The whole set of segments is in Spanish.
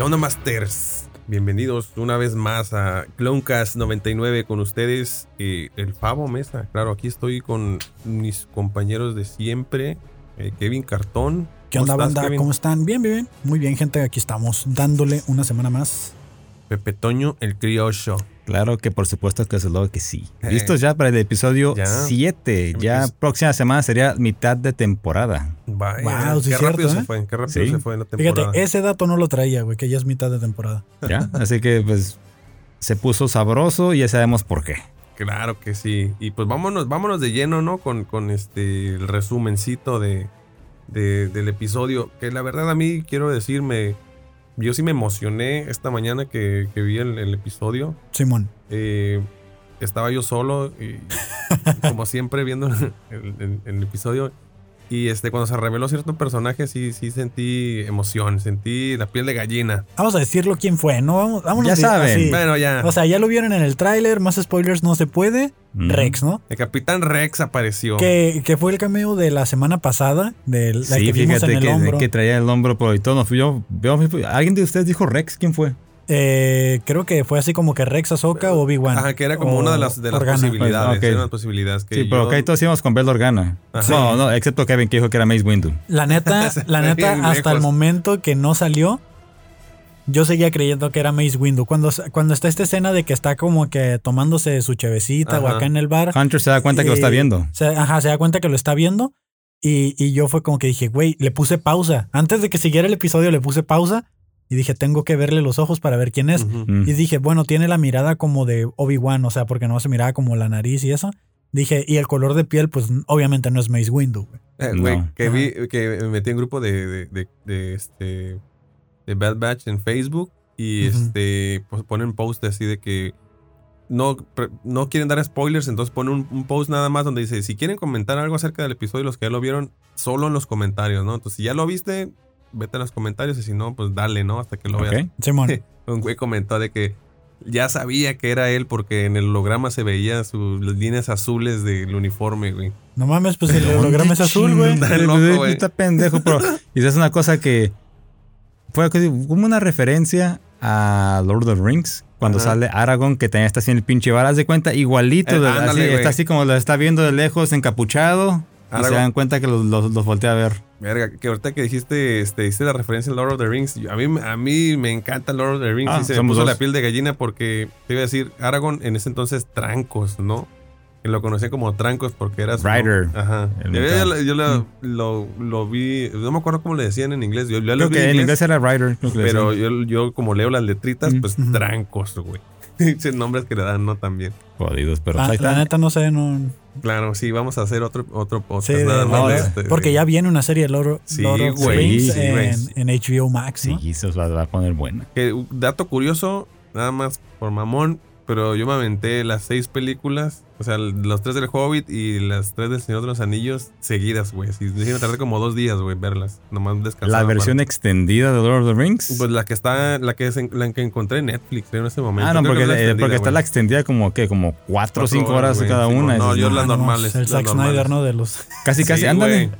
¿Qué onda, Masters? Bienvenidos una vez más a Clonecast 99 con ustedes. eh, el Favo Mesa. Claro, aquí estoy con mis compañeros de siempre. eh, Kevin Cartón. ¿Qué ¿Cómo onda, estás, banda? Kevin? ¿Cómo están? Bien, bien, bien. Muy bien, gente. Aquí estamos dándole una semana más. Pepe Toño, el criollo. Claro que por supuesto que es lo que sí. Eh. Listos ya para el episodio Ya. 7. Ya próxima semana sería mitad de temporada. Vaya, Wow, sí qué rápido cierto, se ¿eh? fue. Qué rápido Sí. se fue la temporada. Fíjate, ese dato no lo traía, güey, que ya es mitad de temporada. ¿Ya? Así que pues se puso sabroso y ya sabemos por qué. Claro que sí. Y pues vámonos, vámonos de lleno, ¿no? Con, con este el resumencito de, de- del episodio. Que la verdad a mí quiero decirme. Yo sí me emocioné esta mañana que, que vi el, el episodio. Simón. Eh, estaba yo solo y como siempre viendo el, el- el episodio. Y este, cuando se reveló cierto personaje, sí, sí sentí emoción, sentí la piel de gallina. Vamos a decirlo quién fue, ¿no? Vamos, vámonos Ya saben. así. Bueno, ya. O sea, ya lo vieron en el tráiler, más spoilers no se puede. Mm. Rex, ¿no? el Capitán Rex apareció. Que, que fue el cameo de la semana pasada, de la Sí, que vimos en fíjate el que, hombro. que traía el hombro por y todo. Nos fui yo, veo- ¿Alguien de ustedes dijo Rex? ¿Quién fue? Eh, creo que fue así como que Rex, Ahsoka o Obi-Wan. Ajá, que era como una de las, de las Organa. posibilidades. Pues, ok. eran las posibilidades que Sí, pero yo- acá todos íbamos con Bell Organa. Ajá. No, no, excepto Kevin que dijo que era Mace Windu. La neta, la neta, hasta el momento que no salió, yo seguía creyendo que era Mace Windu. Cuando, cuando está esta escena de que está como que tomándose su chevecita o acá en el bar. Hunter se da cuenta que lo está eh, viendo. se- ajá, se da cuenta que lo está viendo. Y, y yo fue como que dije, güey, le puse pausa. Antes de que siguiera el episodio, le puse pausa. Y dije, tengo que verle los ojos para ver quién es. Mm. Y dije, bueno, tiene la mirada como de Obi-Wan, o sea, porque no se miraba como la nariz y eso. Dije, y el color de piel, pues obviamente no es Mace Windu. güey. Eh, güey, No. que vi, que me metí en grupo de, de, de, de, este de Bad Batch en Facebook y este pues ponen post así de que no, pre- no quieren dar spoilers, entonces ponen un, un post nada más donde dice, si quieren comentar algo acerca del episodio, los que ya lo vieron, solo en los comentarios, ¿no? Entonces, si ya lo viste, vete en los comentarios y si no, pues dale, ¿no? Hasta que lo veas. Ok. Simón. Un güey comentó de que ya sabía que era él porque en el holograma se veía sus las líneas azules del uniforme, güey. No mames, pues el holograma es azul, güey. Está pendejo, pero. Y es una cosa que. Fue como una referencia a Lord of the Rings. Cuando Ajá. sale Aragorn, que tenía está así en el pinche bar. Haz de cuenta, igualito. Eh, de- ándale, así, güey. está así como lo está viendo de lejos, encapuchado. Y se dan cuenta que los, los, los voltea a ver. Verga, que ahorita que dijiste, este, hiciste la referencia a Lord of the Rings, a mí, a mí me encanta Lord of the Rings Ah, y se me puso dos. la piel de gallina porque te iba a decir, Aragorn en ese entonces Trancos, ¿no? Que lo conocía como Trancos porque era su... Rider. Ajá. Yo, yo lo, lo- lo vi, no me acuerdo cómo le decían en inglés, yo, lo Creo vi que en inglés era Rider. pero yo, yo como leo las letritas, Mm. pues. Trancos, güey. Esos nombres que le dan, ¿no? También. Jodidos, pero La, ahí la está. neta no sé, no. Claro, sí, vamos a hacer otro, otro podcast. Sí, nada más de- este- Porque ya viene una serie de Lord, Sí, Lord of güey, sí, en, en HBO Max, Sí, ¿no? eso va, va a poner buena. Que, un dato curioso, nada más por mamón, pero yo me aventé las seis películas, o sea, los tres del Hobbit y las tres del Señor de los Anillos seguidas, güey. Así, me tardé como dos días, güey, verlas. Nomás descansar. La versión extendida de Lord of the Rings. Pues la que está, la que, se- la que encontré en Netflix creo, en ese momento. ah, no, Creo porque, es la eh, porque está la extendida como que como cuatro o cinco horas, güey, cada sí, una. no, yo no, las no, normales, El Zack. Snyder, ¿no? De los. Casi, casi, Sí, ándale.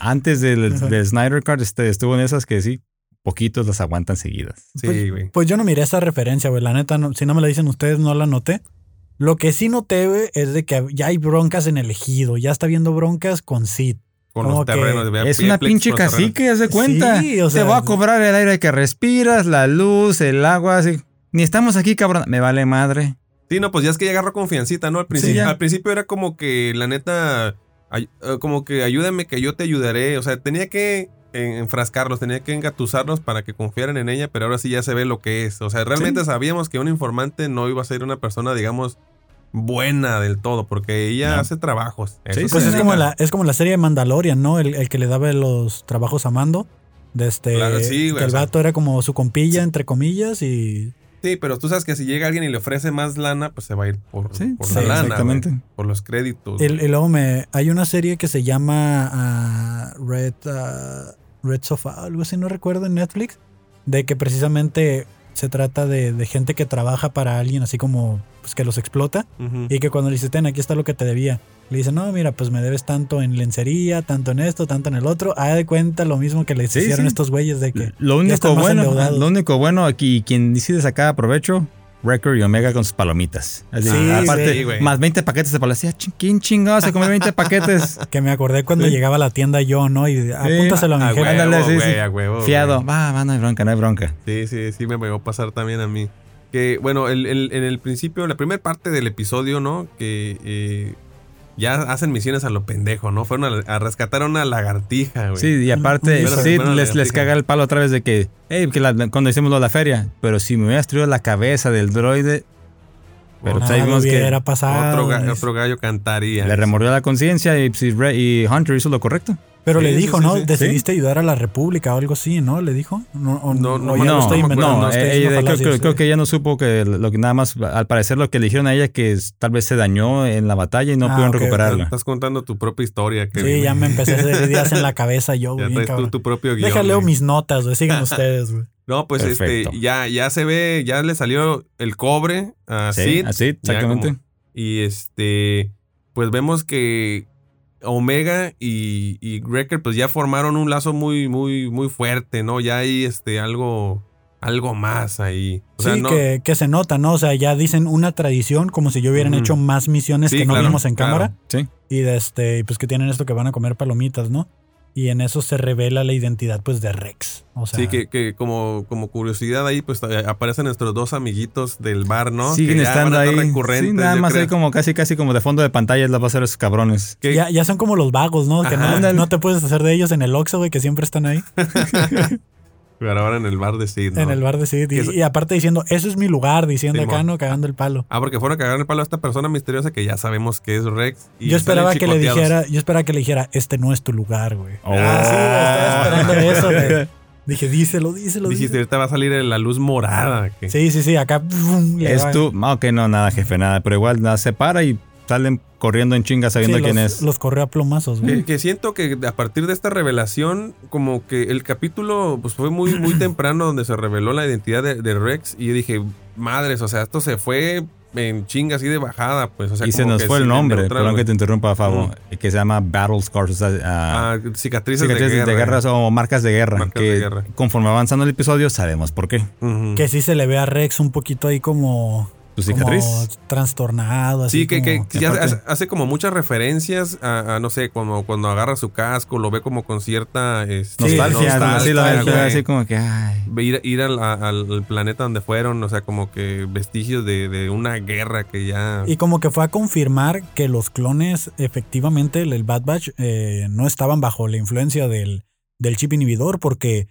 Antes del, del Snyder Card este, estuvo en esas que sí, poquitos las aguantan seguidas. Sí, güey. Pues yo no miré esa referencia, güey. La neta, no- si no me la dicen ustedes, no la noté. Lo que sí noté, güey, es de que ya hay broncas en el ejido. Ya está viendo broncas con Sid. Con los que terrenos. de- Es una pinche cacique, haz de cuenta. Sí, o Te sea- voy a cobrar el aire que respiras, la luz, el agua, así. Ni estamos aquí, cabrón. Me vale madre. Sí, no, pues ya es que ya agarró confiancita, ¿no? Al principio, al principio era como que, la neta, ay- eh, como que ayúdame que yo te ayudaré. O sea, tenía que enfrascarlos, tenía que engatusarlos para que confiaran en ella, pero ahora sí ya se ve lo que es. O sea, realmente sabíamos que un informante no iba a ser una persona, digamos, buena del todo, porque ella No. hace trabajos. Sí, Pues es como, la, es como la serie de Mandalorian, ¿no? El, el que le daba los trabajos a Mando. De este, Claro, sí, güey, que el sea- vato era como su compilla, entre comillas, y Sí, pero tú sabes que si llega alguien y le ofrece más lana, pues se va a ir por, Sí, por sí, la lana. exactamente. güey, por los créditos. El- y luego me. Hay una serie que se llama ah, Red, ah, Red Sofa, algo así, no recuerdo, en Netflix. De que precisamente se trata de, de gente que trabaja para alguien así como pues que los explota y que cuando le dice, ten, aquí está lo que te debía. Le dice, no, mira, pues me debes tanto en lencería, tanto en esto, tanto en el otro. Haga de cuenta lo mismo que les Sí, hicieron sí. estos güeyes de que Lo único bueno, lo único bueno aquí, quien decide sacar provecho, Record y Omega con sus palomitas. Así, Sí, aparte, sí, güey. más 20 paquetes de palomitas. Decía, "Chin- ¿Quién chingado se come 20 paquetes? Que me acordé cuando Sí. llegaba a la tienda yo, ¿no? Y apúntaselo a mi A jefe. Ándale, sí, a huevo, Fiado. Va, va, no hay bronca, no hay bronca. Sí, sí, sí, me llegó a pasar también a mí. Que, bueno, el- el- en el principio, la primera parte del episodio, ¿no? Que eh, ya hacen misiones a lo pendejo, ¿no? Fueron a, a rescatar a una lagartija, güey. Sí, y aparte, bueno, les, les caga el palo otra vez de que, hey, que la- cuando hicimos lo de la feria, pero si me hubieras traído la cabeza del droide, pero pues Nada vimos que hubiera pasado. otro, ga- otro gallo cantaría. le remordió la conciencia y, Re- y Hunter hizo lo correcto. Pero Sí, le dijo, sí, ¿no? sí. Decidiste ayudar a la República o algo así, ¿no? Le dijo. No, o- No, no, ya no, lo estoy inventando, no, estoy ella- diciendo creo, que ella no supo que lo que nada más, al parecer lo que le dijeron a ella que tal vez se dañó en la batalla y no Ah, pudieron ok, recuperarla. Estás contando tu propia historia. Sí, ya me empecé a hacer ideas en la cabeza yo, Ya güey. bien tú tu propio guion. Déjale mis notas, güey. Sigan ustedes, güey. No, pues Perfecto. este, ya, ya se ve, ya le salió el cobre a Sí, Sid. ya exactamente. como- y este, pues vemos que Omega y, y Wrecker pues ya formaron un lazo muy, muy, muy fuerte, ¿no? Ya hay este algo, algo más ahí. O sea, sí, no, que, que se nota, ¿no? O sea, ya dicen una tradición como si yo hubieran hecho más misiones Sí, que no claro, vimos en claro. cámara. Sí. Y de este, pues que tienen esto que van a comer palomitas, ¿no? Y en eso se revela la identidad, pues, de Rex. O sea, sí, que, que como, como curiosidad ahí, pues eh, aparecen nuestros dos amiguitos del bar, ¿no? Siguen que estando ahí. recurrentes, Sí, nada más ahí como casi, casi como de fondo de pantalla la va a ser esos cabrones. Ya, ya son como los vagos, ¿no? Que no, no te puedes hacer de ellos en el Oxxo, güey, que siempre están ahí. Pero ahora en el bar de Sid, ¿no? En el bar de Sid. Y, Que es- y aparte diciendo, eso es mi lugar, diciendo acá, ¿no? Cagando el palo. Ah, porque fueron a cagar el palo a esta persona misteriosa que ya sabemos que es Rex. Y yo esperaba que le dijera, yo esperaba que le dijera, este no es tu lugar, güey. Oh. Ah, sí, estaba esperando eso, güey. Dije, díselo, díselo. Dijiste, díselo. ahorita va a salir la luz morada. que- Sí, sí, sí, acá. pum, Es tú. Ah, Ok, no, nada, jefe, nada. Pero igual nada, se para y salen corriendo en chinga sabiendo Sí, quién los, es. Los corrió a plomazos, güey. Que, que siento que a partir de esta revelación, como que el capítulo pues fue muy, muy temprano donde se reveló la identidad de, de Rex. Y yo dije, madres, o sea, esto se fue en chinga así de bajada, pues. O sea, y se nos que fue el nombre, neutral, perdón que te interrumpa, Fabo, que se llama Battle Scars, o sea, ah, Ah, cicatrices, cicatrices de guerra. o marcas de guerra. Marcas que de guerra. conforme va avanzando el episodio, sabemos por qué. Que sí se le ve a Rex un poquito ahí como. Tu cicatriz. como trastornado, así. Sí, que, que, como- que ya aparte- hace, hace como muchas referencias a, a, no sé, como cuando agarra su casco, lo ve como con cierta este, Nostalgia, nostalgia, así, como que, ay. ir, ir al, al planeta donde fueron, o sea, como que vestigios de, de una guerra que ya... Y como que fue a confirmar que los clones, efectivamente, el, el Bad Batch, eh, no estaban bajo la influencia del, del chip inhibidor, porque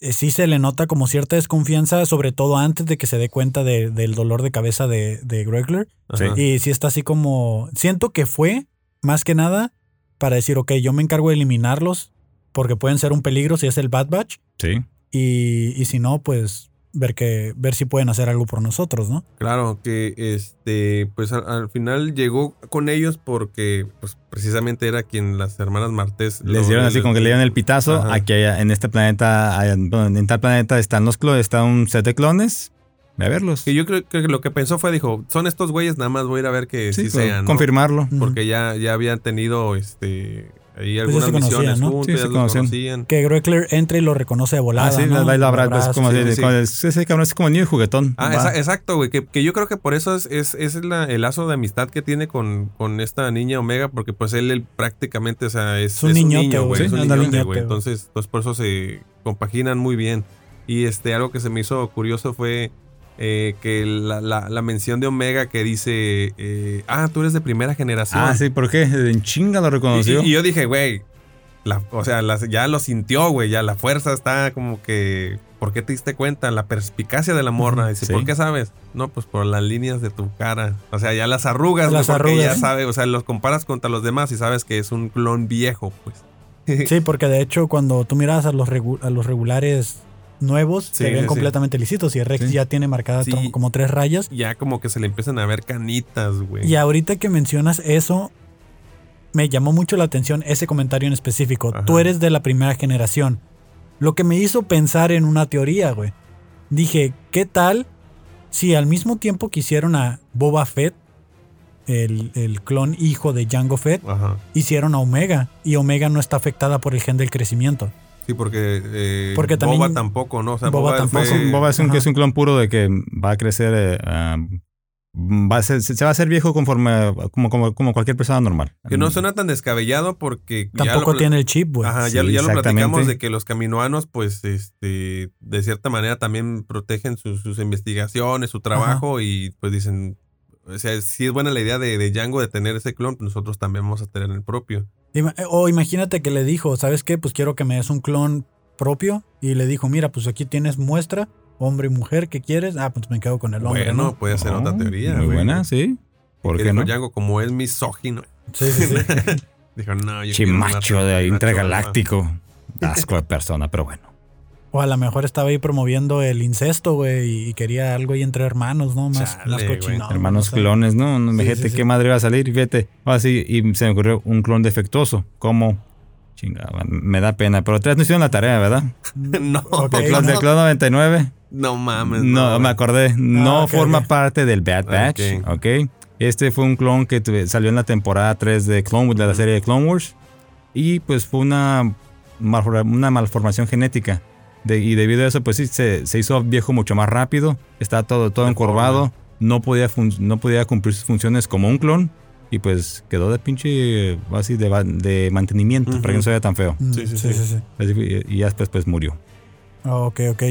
sí se le nota como cierta desconfianza, sobre todo antes de que se dé cuenta de- del dolor de cabeza de, de Gregler. Sí. Y sí está así como. Siento que fue, más que nada, para decir, ok, yo me encargo de eliminarlos, porque pueden ser un peligro si es el Bad Batch. Sí. Y, y si no, pues ver que ver si pueden hacer algo por nosotros, ¿no? Claro, que este, pues al, al final llegó con ellos porque, pues precisamente era quien las hermanas Martés... Les lo- dieron así como que le dieron el pitazo. Ajá. Aquí hay- en este planeta, en tal planeta están los clones, está un set de clones. Ve a verlos. Que yo creo que lo que pensó fue, dijo, son estos güeyes, nada más voy a ir a ver que sí, Sí, sean, ¿no? confirmarlo. Porque ya, ya habían tenido, este, ahí ya algunas se conocían, misiones ¿no? juntos, Sí, se conocían. conocían. Que Gregler entra y lo reconoce de volada. Ah, sí, ¿no? la baila abraza, como sí, así, sí. como ese cabrón es como niño y juguetón. Ah, esa- exacto, güey. Que, que yo creo que por eso es, es, es la- el lazo de amistad que tiene con, con esta niña Omega, porque pues él, él prácticamente, o sea, es, Es un es niño, güey. Es un niñote, Niñote, güey. Entonces, pues por eso se compaginan muy bien. Y este, algo que se me hizo curioso fue eh, que la, la- la mención de Omega que dice, eh, ah, tú eres de primera generación. Ah, sí, ¿por qué? En chinga lo Y, reconoció. y- y yo dije, güey, o sea, ya lo sintió, güey, ya la fuerza está como que... ¿Por qué te diste cuenta? La perspicacia de la morra. Dice, Sí. ¿por qué sabes? No, pues por las líneas de tu cara. O sea, ya las arrugas, Las porque ya sabes, o sea, los comparas contra los demás y sabes que es un clon viejo, pues. Sí, porque de hecho cuando tú miras a los, regu- a los regulares nuevos, Sí, se ven sí, sí. completamente lisitos y Rex Sí. ya tiene marcadas Sí. como, tres rayas. Ya como que se le empiezan a ver canitas, güey. Y ahorita que mencionas eso, me llamó mucho la atención ese comentario en específico. Ajá. Tú eres de la primera generación. Lo que me hizo pensar en una teoría, güey. dije, ¿qué tal si al mismo tiempo quisieron a Boba Fett, el, el clon hijo de Jango Fett, Ajá. hicieron a Omega y Omega no está afectada por el gen del crecimiento? Sí, porque, eh, Porque Boba también- tampoco, ¿no? O sea, Boba Boba, tampoco. fue- Es un- Boba es un, que es un clon puro de que va a crecer. eh, ah, va a ser- se, va a hacer viejo conforme como, como, como cualquier persona normal. Que no suena tan descabellado porque ya Tampoco lo, tiene el chip, güey. Ajá, ya, Sí, ya lo platicamos de que los caminoanos, pues, este, de cierta manera también protegen sus, sus investigaciones, su trabajo y pues dicen, o sea, si es buena la idea de, de Django de tener ese clon, pues nosotros también vamos a tener el propio. Ima- O imagínate que le dijo, ¿sabes qué? Pues quiero que me des un clon propio. Y le dijo, mira, pues aquí tienes muestra, hombre y mujer, ¿qué quieres? Ah, pues me quedo con el hombre, bueno, ¿no? puede ser otra Oh, teoría. Muy güey. buena, sí. ¿Por Que qué no? Django, como es misógino, Sí, sí, sí. dijo, no, yo Chimacho de intergaláctico. Asco de persona, pero bueno. O a lo mejor estaba ahí promoviendo el incesto, güey, y quería algo ahí entre hermanos, ¿no? Más, Chale, más Hermanos clones, ¿no? no Sí, fíjate sí, sí. qué madre va a salir. Fíjate. Ah, sí, y se me ocurrió un clon defectuoso. ¿Cómo? Chingada, me da pena. Pero ustedes no hicieron la tarea, ¿verdad? no, Ok. El clon, del clon 99. no mames. No, me acordé. No Ah, forma parte del Bad Batch. Ok. ok. Este fue un clon que tuve- salió en la temporada 3 de Clone de la serie de Clone Wars. Y pues fue una malformación genética. De- y debido a eso, pues sí, se, se hizo viejo mucho más rápido. Está todo, todo encorvado. No podía, fun- no podía cumplir sus funciones como un clon. Y pues quedó de pinche así de, de mantenimiento para que no se vea tan feo. Mm, Sí, sí, sí. Así fue, Y ya después pues murió. Ok, ok.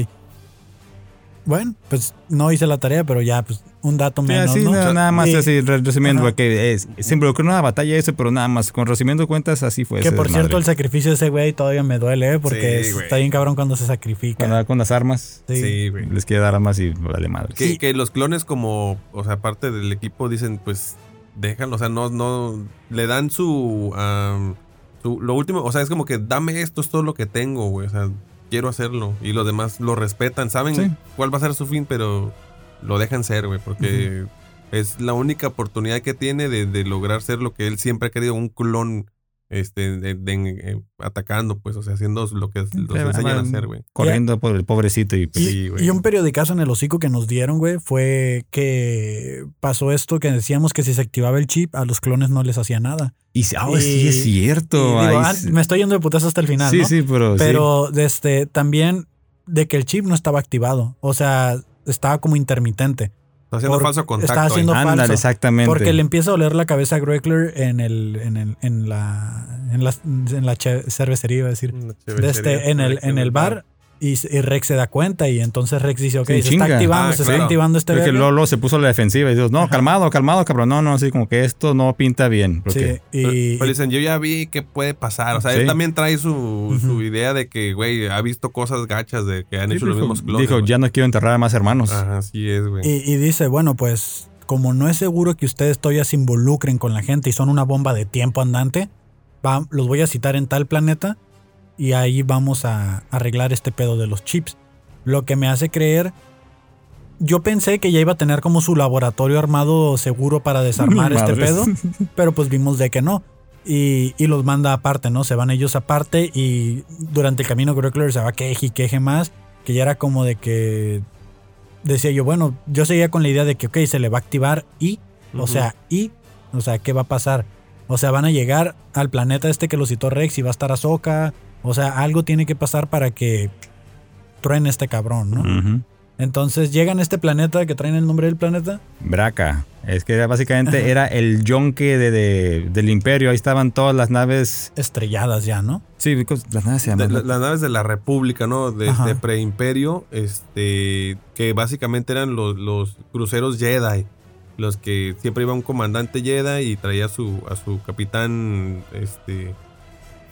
Bueno, pues no hice la tarea, pero ya, pues un dato Sí, menos, así, ¿no? nada, nada más Y- así, re- resumiendo, Ajá. porque es, se involucró en una batalla eso, pero nada más, con resumiendo cuentas, así fue. que ese por desmadre. cierto, el sacrificio de ese güey todavía me duele, ¿eh? Porque Sí, está bien cabrón cuando se sacrifica. Cuando con las armas, Sí. Sí, güey. les quiere dar armas y vale madre. Que, Sí. que los clones como, o sea, parte del equipo dicen, pues, déjalo, o sea, no, no, le dan su, su, lo último, o sea, es como que dame esto, es todo lo que tengo, güey, o sea, quiero hacerlo. Y los demás lo respetan, saben Sí. cuál va a ser su fin, pero lo dejan ser, güey, porque es la única oportunidad que tiene de, de lograr ser lo que él siempre ha querido, un clon, este, de- de- eh, atacando, pues, o sea, haciendo lo que los Sí, enseñan a hacer, güey. Corriendo por el pobrecito y pues, Y, Sí, un periodicazo en el hocico que nos dieron, güey, fue que pasó esto que decíamos que si se activaba el chip, a los clones no les hacía nada. y, ah, y- sí es Y cierto. digo, ah, sí- me estoy yendo de putazo hasta el final, sí, ¿no? sí, pero, sí. Pero este, también de que el chip no estaba activado. O sea, estaba como intermitente. Está haciendo por- falso contacto. está haciendo ahí. Ándale, falso. exactamente. Porque le empieza a oler la cabeza a Greckler en el, en el, en la, en la, en la cervecería, iba a decir. Este, en el, en el bar. Y, y Rex se da cuenta y entonces Rex dice, ok, Sí, se chinga. está activando, Ah, se claro. está activando este Creo que verga". Lolo se puso a la defensiva y dijo, no, calmado, calmado, cabrón. No, no, así como que esto no pinta bien. Porque Sí, y, Pero dicen, yo ya vi qué puede pasar. O sea, Sí. él también trae su, su idea de que, güey, ha visto cosas gachas de que han Sí, hecho los dijo, mismos clones. dijo, güey. ya no quiero enterrar a más hermanos. Ajá, así es, güey. y, y dice, bueno, pues como no es seguro que ustedes todavía se involucren con la gente y son una bomba de tiempo andante, va- los voy a citar en tal planeta y ahí vamos a arreglar este pedo de los chips. Lo que me hace creer... Yo pensé que ya iba a tener como su laboratorio armado seguro para desarmar este pedo, pero pues vimos de que no. Y, y los manda aparte, ¿no? Se van ellos aparte y durante el camino Greckler se va queje y queje más, que ya era como de que decía yo, bueno, yo seguía con la idea de que, ok, se le va a activar y, o sea, y, o sea, ¿qué va a pasar? O sea, van a llegar al planeta este que lo citó Rex y va a estar Ahsoka, o sea, algo tiene que pasar para que truene este cabrón, ¿no? Entonces llegan a este planeta que traen el nombre del planeta. Braca. Es que básicamente era el yonque de, de- del imperio. Ahí estaban todas las naves. Estrelladas ya, ¿no? Sí, because las naves se De- llaman. la- las naves de la República, ¿no? De, de preimperio, este, que básicamente eran los, los cruceros Jedi. Los que siempre iba un comandante Jedi y traía a su, a su capitán, este,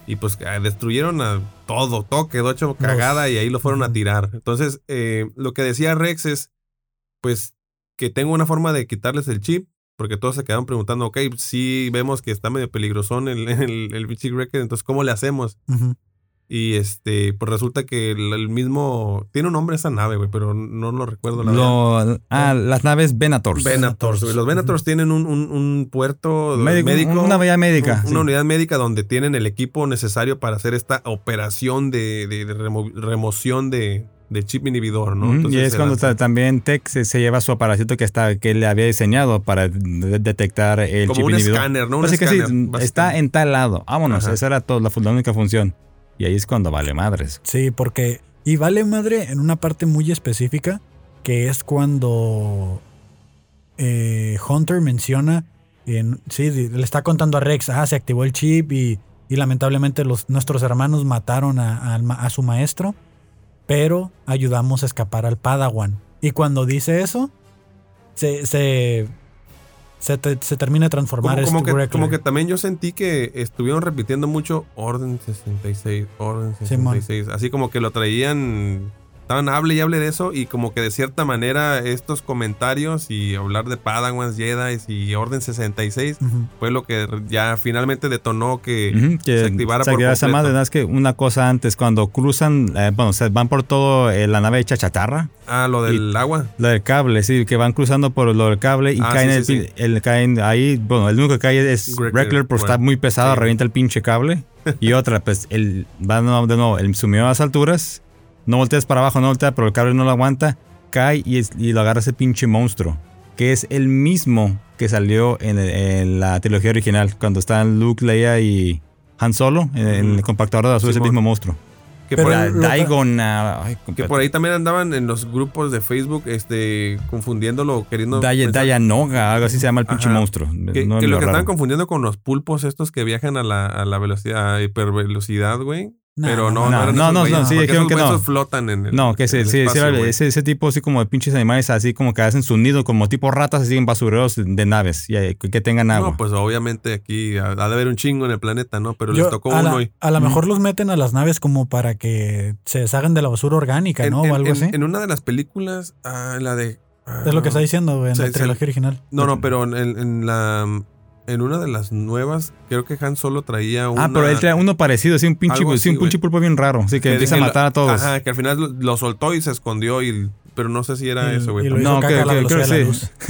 y pues ah, destruyeron a todo, todo quedó hecho cagada y ahí lo fueron a tirar. Entonces, eh, lo que decía Rex es, pues, que tengo una forma de quitarles el chip, porque todos se quedaron preguntando, ok, sí vemos que está medio peligrosón el, el, el entonces, ¿cómo le hacemos? Y este, pues resulta que el, el mismo. Tiene un nombre esa nave, güey, pero no lo recuerdo la verdad. Lo- ah, las naves Venators. Venators, güey. Los Venators tienen un, un- un puerto Médico, médico. Una vía médica. un- sí. Una unidad médica donde tienen el equipo necesario para hacer esta operación de, de- de remo- remoción de, de chip inhibidor, ¿no? Y Entonces es cuando también Tech se, se lleva su aparatito que está que él le había diseñado para de- detectar el Como chip un inhibidor. escáner, ¿no? Un Así que sí, está en tal lado. Vámonos, Ajá. esa era todo, la, la única función. Y ahí es cuando vale madres. Sí, porque. Y vale madre en una parte muy específica, que es cuando eh, Hunter menciona. en- sí, le está contando a Rex, ah, se activó el chip y, y lamentablemente los, nuestros hermanos mataron a, a su maestro, pero ayudamos a escapar al Padawan. Y cuando dice eso, se, se, te- se termina de transformar Como, como este que, Wreckler. como que también yo sentí que estuvieron repitiendo mucho Orden 66, Orden Simón. 66. Así como que lo traían, estaban hable y hable de eso y como que de cierta manera estos comentarios y hablar de Padawans, Jedi y Orden 66 Ujú. fue lo que ya finalmente detonó que Ujú, que se activara se por completo. madre, nada más que una cosa antes, cuando cruzan, eh, bueno, se van por todo eh, la nave hecha chatarra, Ah, lo del agua. lo del cable, sí, que van cruzando por lo del cable y Ah, caen, sí, el, sí, el- caen ahí, bueno, el único que cae es Wreckler, Wreckler, pero está bueno, muy pesado, sí. revienta el pinche cable. Y otra, pues, el, va de nuevo, de nuevo, el sumió a las alturas, no volteas para abajo, no voltea, pero el cable no lo aguanta, cae y, es- y lo agarra ese pinche monstruo, que es el mismo que salió en, en la trilogía original, cuando están Luke, Leia y Han Solo, en, en el compactador de azul, ese Simón. mismo monstruo. Que, por, Daigon, ah, ay, que por ahí también andaban en los grupos de Facebook este, confundiéndolo, queriendo... Daya- Dayanoga, algo así se llama el pinche Ajá. monstruo. Que, No que es lo que estaban confundiendo con los pulpos estos que viajan a la, a la velocidad, a hipervelocidad, güey. Pero no, no, no, no, no, no, sí, dijeron esos que no. flotan en el No, que en sí, el sí, espacio, ese, ese tipo así como de pinches animales, así como que hacen su nido como tipo ratas, así en basureros de naves, y, que tengan agua. No, pues obviamente aquí ha, ha de haber un chingo en el planeta, ¿no? Pero Yo- les tocó uno la, y... a lo mejor los meten a las naves como para que se deshagan de la basura orgánica, En, ¿no? en- o algo en- así. en una de las películas, ah, la de... ah, es lo que está diciendo en Sí, la trilogía original. No, no, pero en, en la... En una de las nuevas, creo que Han Solo traía una... ah, pero él trae uno parecido, así un pinche, Algo sí, un así, pinche pulpo bien raro, así que, empieza a lo- matar a todos. Ajá, que al final lo, lo soltó y se escondió, y, pero no sé si era Y- eso, güey. No, creo- a creo- que luz.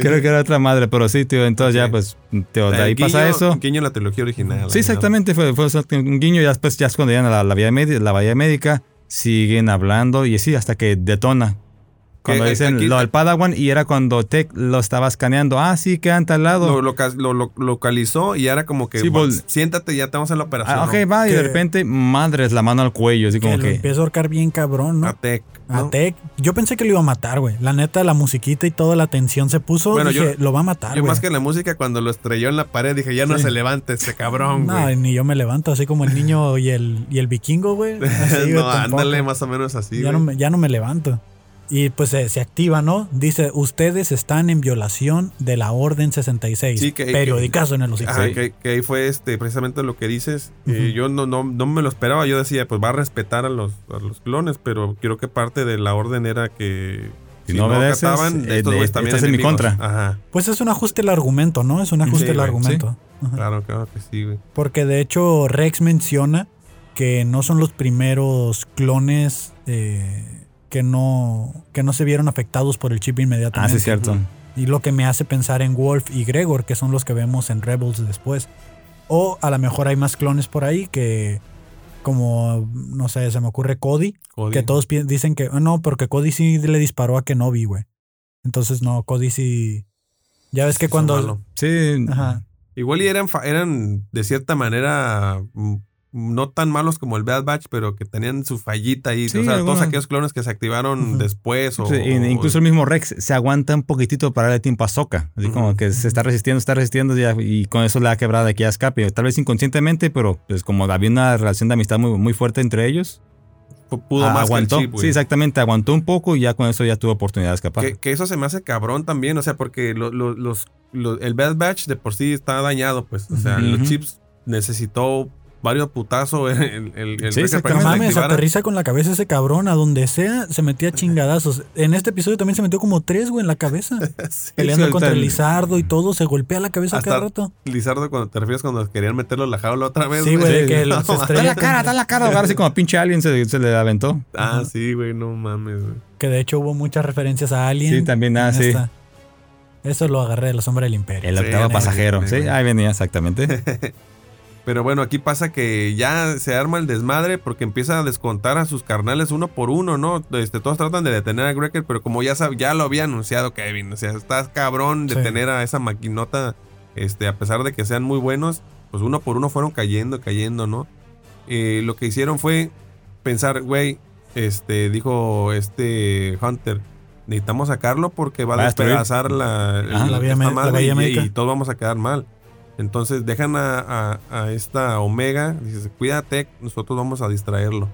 Creo que era otra madre, pero sí, tío, entonces ya pues, tío, de ahí pasa eso. Guiño en la trilogía original. Sí, exactamente, fue, fue un guiño y después ya es cuando llegan a la, la, vía médica, la bahía médica, siguen hablando y así hasta que detona. Cuando Que, eh, dicen aquí- lo del Padawan y era cuando Tech lo estaba escaneando. Ah, sí, quedan tal ¿no? lado. Lo, loca- lo- lo- localizó y era como que Sí, "Va, vol- siéntate, ya te vamos a hacer la operación. Ah, ok, ¿no? va, y de repente, madres, la mano al cuello, así como que empieza a ahorcar bien cabrón, ¿no? A Tech, A ¿no? Tech. Yo pensé que lo iba a matar, güey. La neta, la musiquita y toda la tensión se puso. Bueno, dije, yo- lo va a matar, Yo güey. más que la música, cuando lo estrelló en la pared, dije, ya no Sí. se levante este cabrón, No, güey. ni yo me levanto, así como el niño y el, y el vikingo, güey. No, ándale, más o menos así, ya, no ya no me levanto. Y pues se, se activa, ¿no? Dice, ustedes están en violación de la Orden 66. Sí, que- Periodicazo en el hocico. Ajá, que, que ahí fue este, precisamente lo que dices. Eh, yo no, no, no me lo esperaba. Yo decía, pues va a respetar a los, a los clones, pero creo que parte de la orden era que Si no obedeces, acataban, eh, estos también estás en mi contra. Ajá, Pues es un ajuste el argumento, ¿no? Es un ajuste Sí, el argumento. Claro, claro que sí, güey. Porque de hecho Rex menciona que no son los primeros clones eh, que, no, que no se vieron afectados por el chip Ah, inmediatamente. sí, es cierto. Y lo que me hace pensar en Wolf y Gregor, que son los que vemos en Rebels después. O a lo mejor hay más clones por ahí que, como, no sé, se me ocurre Cody, Cody. que todos dicen que, ah, no, porque Cody sí le disparó a Kenobi, güey. Entonces, no, Cody sí... Ya ves que cuando... Sí. Ajá. Igual y eran, eran de cierta manera mm, no tan malos como el Bad Batch, pero que tenían su fallita ahí. Sí, o sea, todos aquellos clones que se activaron después. O, Sí, incluso el mismo Rex se aguanta un poquitito para darle tiempo a Soca. Así como que se está resistiendo, está resistiendo ya, y con eso le ha quebrado de aquí a escape. Tal vez inconscientemente, pero pues como había una relación de amistad muy, muy fuerte entre ellos, pu- pudo ah, más aguantó. que el chip, güey. sí, exactamente, aguantó un poco y ya con eso ya tuvo oportunidad de escapar. Que, que eso se me hace cabrón también, o sea, porque lo- lo- los, lo- el Bad Batch de por sí está dañado, pues. O sea, los chips necesitó varios putazos el, el, el Sí, se mames, aterriza con la cabeza ese cabrón. A donde sea, se metía chingadazos. En este episodio también se metió como tres, güey, en la cabeza. Sí, Peleando contra el- Lizardo y todo. Se golpea la cabeza Hasta- cada rato. Lizardo, cuando te refieres cuando querían meterlo en la jaula otra vez. Sí, güey, de que No, se mames. estrella. Da la cara, da la cara. Ahora sí como pinche alien se, se le aventó. Ah, sí, güey, no mames, güey. Que de hecho hubo muchas referencias a Alien. Sí, también, ah, sí. esta. Eso lo agarré de la sombra del imperio. El octavo sí, pasajero. sí, ahí venía exactamente. Pero bueno, aquí pasa que ya se arma el desmadre porque empieza a descontar a sus carnales uno por uno, ¿no? Este, todos tratan de detener a Greker, pero como ya, sab- ya lo había anunciado Kevin, o sea, estás cabrón de Sí. tener a esa maquinota, este, a pesar de que sean muy buenos, pues uno por uno fueron cayendo, cayendo, ¿no? Eh, lo que hicieron fue pensar, güey, este, dijo este Hunter, necesitamos sacarlo porque va a Va a destruir. despedazar la, Ajá. La vía me- la madre vía y todos vamos a quedar mal. Entonces dejan a, a- a esta Omega, dices, cuídate, nosotros vamos a distraerlo.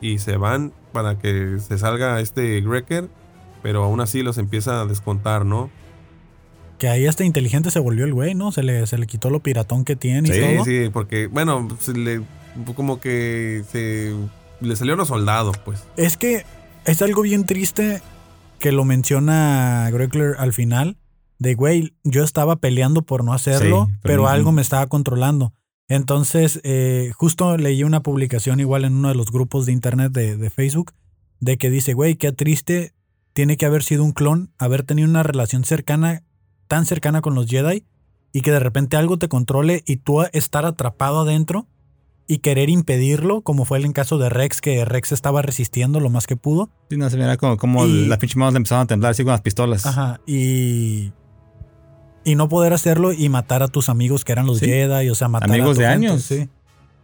Y se van para que se salga este Greker, pero aún así los empieza a descontar, ¿no? Que ahí hasta inteligente se volvió el güey, ¿no? Se le, se le quitó lo piratón que tiene y Sí, todo. sí, porque, bueno, se le, como que se le salió los soldados, pues. Es que es algo bien triste que lo menciona Gregler al final. De güey, yo estaba peleando por no hacerlo, Sí, pero, algo me estaba controlando. Entonces, eh, justo leí una publicación igual en uno de los grupos de internet de, de Facebook, de que dice, güey, qué triste tiene que haber sido un clon, haber tenido una relación cercana, tan cercana con los Jedi, y que de repente algo te controle y tú estar atrapado adentro y querer impedirlo, como fue el caso de Rex, que Rex estaba resistiendo lo más que pudo. Sí, no, se mira como, como Y- las pinches manos le empezaron a temblar así con las pistolas. Ajá, y. Y no poder hacerlo y matar a tus amigos que eran los Sí. Jedi, o sea, matar Amigos a tu de gente, años. sí.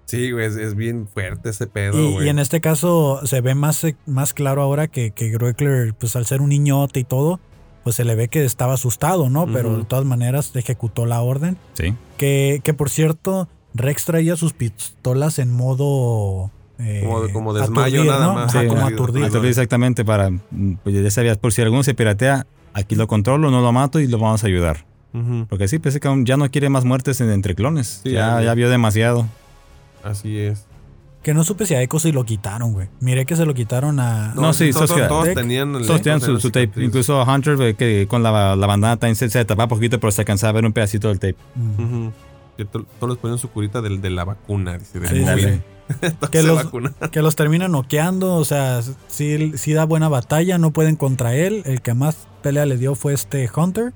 Sí, güey, es, es bien fuerte ese pedo, Y, güey. y en este caso se ve más, eh, más claro ahora que, que Greckler, pues al ser un niñote y todo, pues se le ve que estaba asustado, ¿no? Pero de todas maneras ejecutó la orden. Sí. Que, que por cierto, Rex traía sus pistolas en modo. eh, Como- como desmayo aturdir, nada ¿no? más. Ajá, Sí, como aturdir. Aturdir exactamente para. mm, Pues ya sabías, por si alguno se piratea, aquí lo controlo, no lo mato y lo vamos a ayudar. Porque sí, pensé que ya no quiere más muertes en- entre clones. Sí, ya, vio demasiado. Así es. Que no supe si a Echo si lo quitaron, güey. Miré que se lo quitaron a. No, sí, todos, tenían, Todos tenían su, tape. cicatriz. Incluso Hunter, ve que con la, la bandana también se, se tapaba poquito, pero se alcanzaba a ver un pedacito del tape. Que to- todos les ponían su curita del- de, la vacuna, dice, del Sí, COVID. Que se los- que los termina noqueando, o sea, sí, sí da buena batalla, no pueden contra él. El que más pelea le dio fue este Hunter.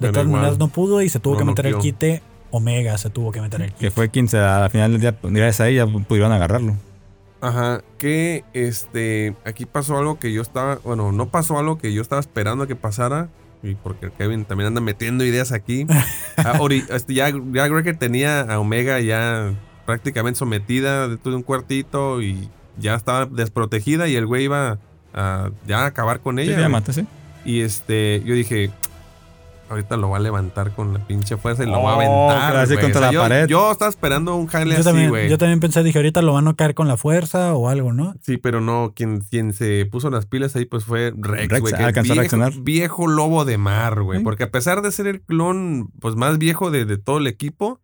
De todas maneras no pudo y se tuvo que meter el quite. Omega se tuvo que meter el Que quite. fue quien se, al final del día, gracias a ella, pudieron agarrarlo. Ajá, que este, aquí pasó algo que yo estaba, bueno, no pasó algo que yo estaba esperando que pasara, y porque Kevin también anda metiendo ideas aquí. Ah, ori- este, ya, ya Greger tenía a Omega ya prácticamente sometida dentro de un cuartito y ya estaba desprotegida y el güey iba a ya a acabar con Sí, ella. ya mata, sí. y este, yo dije, ahorita lo va a levantar con la pinche fuerza y lo Oh, va a aventar. así contra la yo, pared. yo estaba esperando un jale Yo así, güey. yo también pensé, dije, ahorita lo van a caer con la fuerza o algo, ¿no? Sí, pero no, quien, quien se puso las pilas ahí pues fue Rex, Rex güey. que alcanzó a viejo, reaccionar. viejo lobo de mar, güey. Sí. Porque a pesar de ser el clon pues más viejo de, de todo el equipo